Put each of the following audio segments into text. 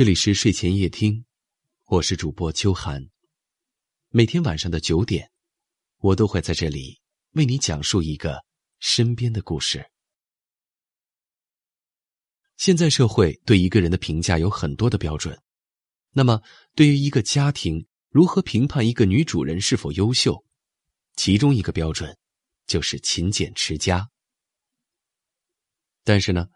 这里是睡前夜听，我是主播秋寒。每天晚上的九点，我都会在这里为你讲述一个身边的故事。现在社会对一个人的评价有很多的标准，那么对于一个家庭，如何评判一个女主人是否优秀？其中一个标准就是勤俭持家。但是呢？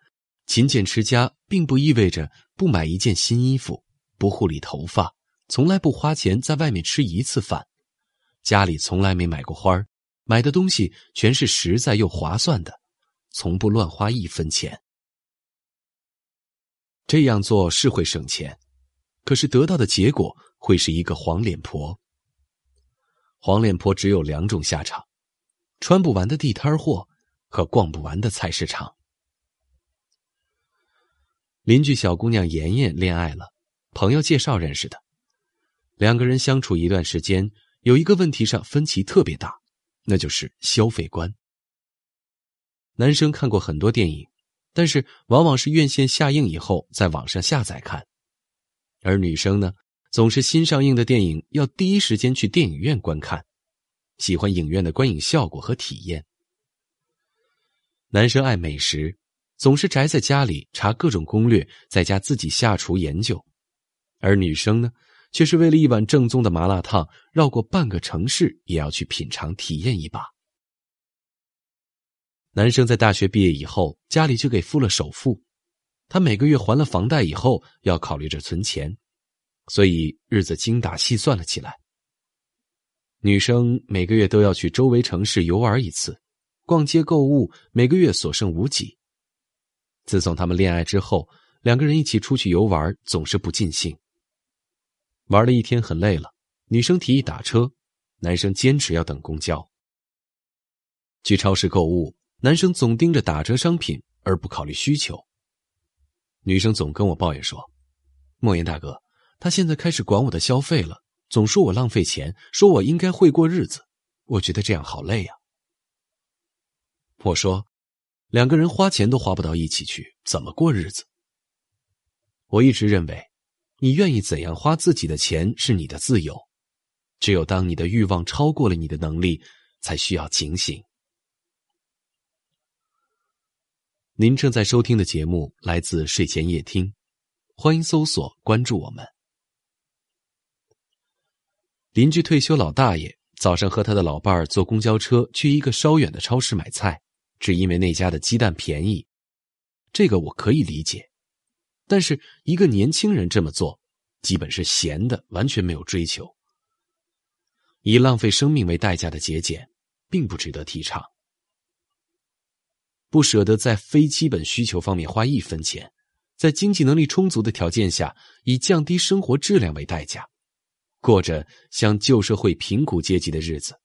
勤俭持家并不意味着不买一件新衣服，不护理头发，从来不花钱在外面吃一次饭，家里从来没买过花买的东西全是实在又划算的，从不乱花一分钱。这样做是会省钱，可是得到的结果会是一个黄脸婆。黄脸婆只有两种下场：穿不完的地摊货和逛不完的菜市场。邻居小姑娘妍妍恋爱了，朋友介绍认识的。两个人相处一段时间，有一个问题上分歧特别大，那就是消费观。男生看过很多电影，但是往往是院线下映以后在网上下载看，而女生呢，总是新上映的电影要第一时间去电影院观看，喜欢影院的观影效果和体验。男生爱美食。总是宅在家里查各种攻略，在家自己下厨研究，而女生呢，却是为了一碗正宗的麻辣烫，绕过半个城市也要去品尝体验一把。男生在大学毕业以后，家里就给付了首付，他每个月还了房贷以后，要考虑着存钱，所以日子精打细算了起来。女生每个月都要去周围城市游玩一次，逛街购物，每个月所剩无几。自从他们恋爱之后，两个人一起出去游玩总是不尽兴。玩了一天很累了，女生提议打车，男生坚持要等公交。去超市购物，男生总盯着打折商品而不考虑需求。女生总跟我抱怨说：“莫言大哥，他现在开始管我的消费了，总说我浪费钱，说我应该会过日子，我觉得这样好累呀。”我说。两个人花钱都花不到一起去，怎么过日子？我一直认为，你愿意怎样花自己的钱是你的自由，只有当你的欲望超过了你的能力，才需要警醒。您正在收听的节目来自睡前夜听，欢迎搜索关注我们。邻居退休老大爷早上和他的老伴儿坐公交车去一个稍远的超市买菜。只因为那家的鸡蛋便宜，这个我可以理解。但是一个年轻人这么做，基本是闲的，完全没有追求。以浪费生命为代价的节俭，并不值得提倡。不舍得在非基本需求方面花一分钱，在经济能力充足的条件下，以降低生活质量为代价，过着像旧社会贫苦阶级的日子。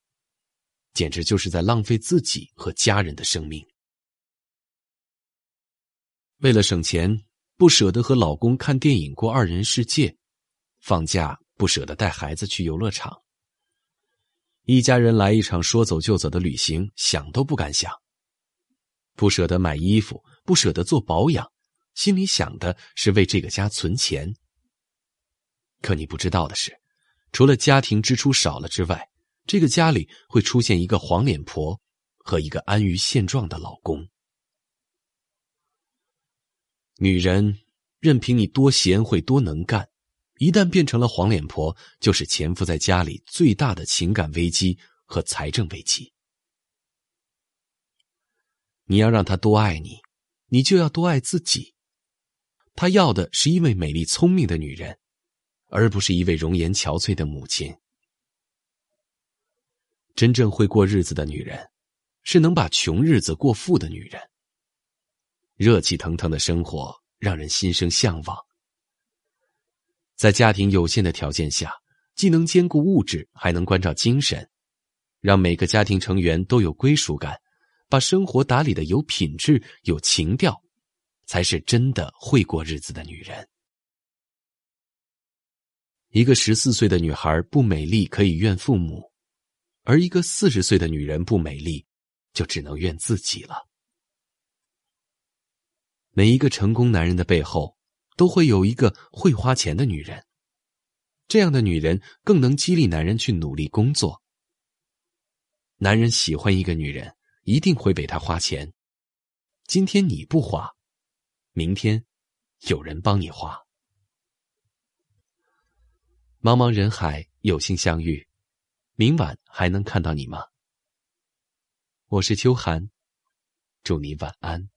简直就是在浪费自己和家人的生命。为了省钱，不舍得和老公看电影过二人世界，放假不舍得带孩子去游乐场。一家人来一场说走就走的旅行，想都不敢想。不舍得买衣服，不舍得做保养，心里想的是为这个家存钱。可你不知道的是，除了家庭支出少了之外，这个家里会出现一个黄脸婆和一个安于现状的老公。女人任凭你多贤惠多能干，一旦变成了黄脸婆，就是潜伏在家里最大的情感危机和财政危机。你要让他多爱你，你就要多爱自己。他要的是一位美丽聪明的女人，而不是一位容颜憔悴的母亲。真正会过日子的女人，是能把穷日子过富的女人。热气腾腾的生活让人心生向往。在家庭有限的条件下，既能兼顾物质，还能关照精神，让每个家庭成员都有归属感，把生活打理的有品质、有情调，才是真的会过日子的女人。一个十四岁的女孩不美丽，可以怨父母。而一个四十岁的女人不美丽，就只能怨自己了。每一个成功男人的背后，都会有一个会花钱的女人。这样的女人更能激励男人去努力工作。男人喜欢一个女人，一定会为她花钱。今天你不花，明天有人帮你花。茫茫人海，有幸相遇，明晚还能看到你吗？我是秋寒，祝你晚安。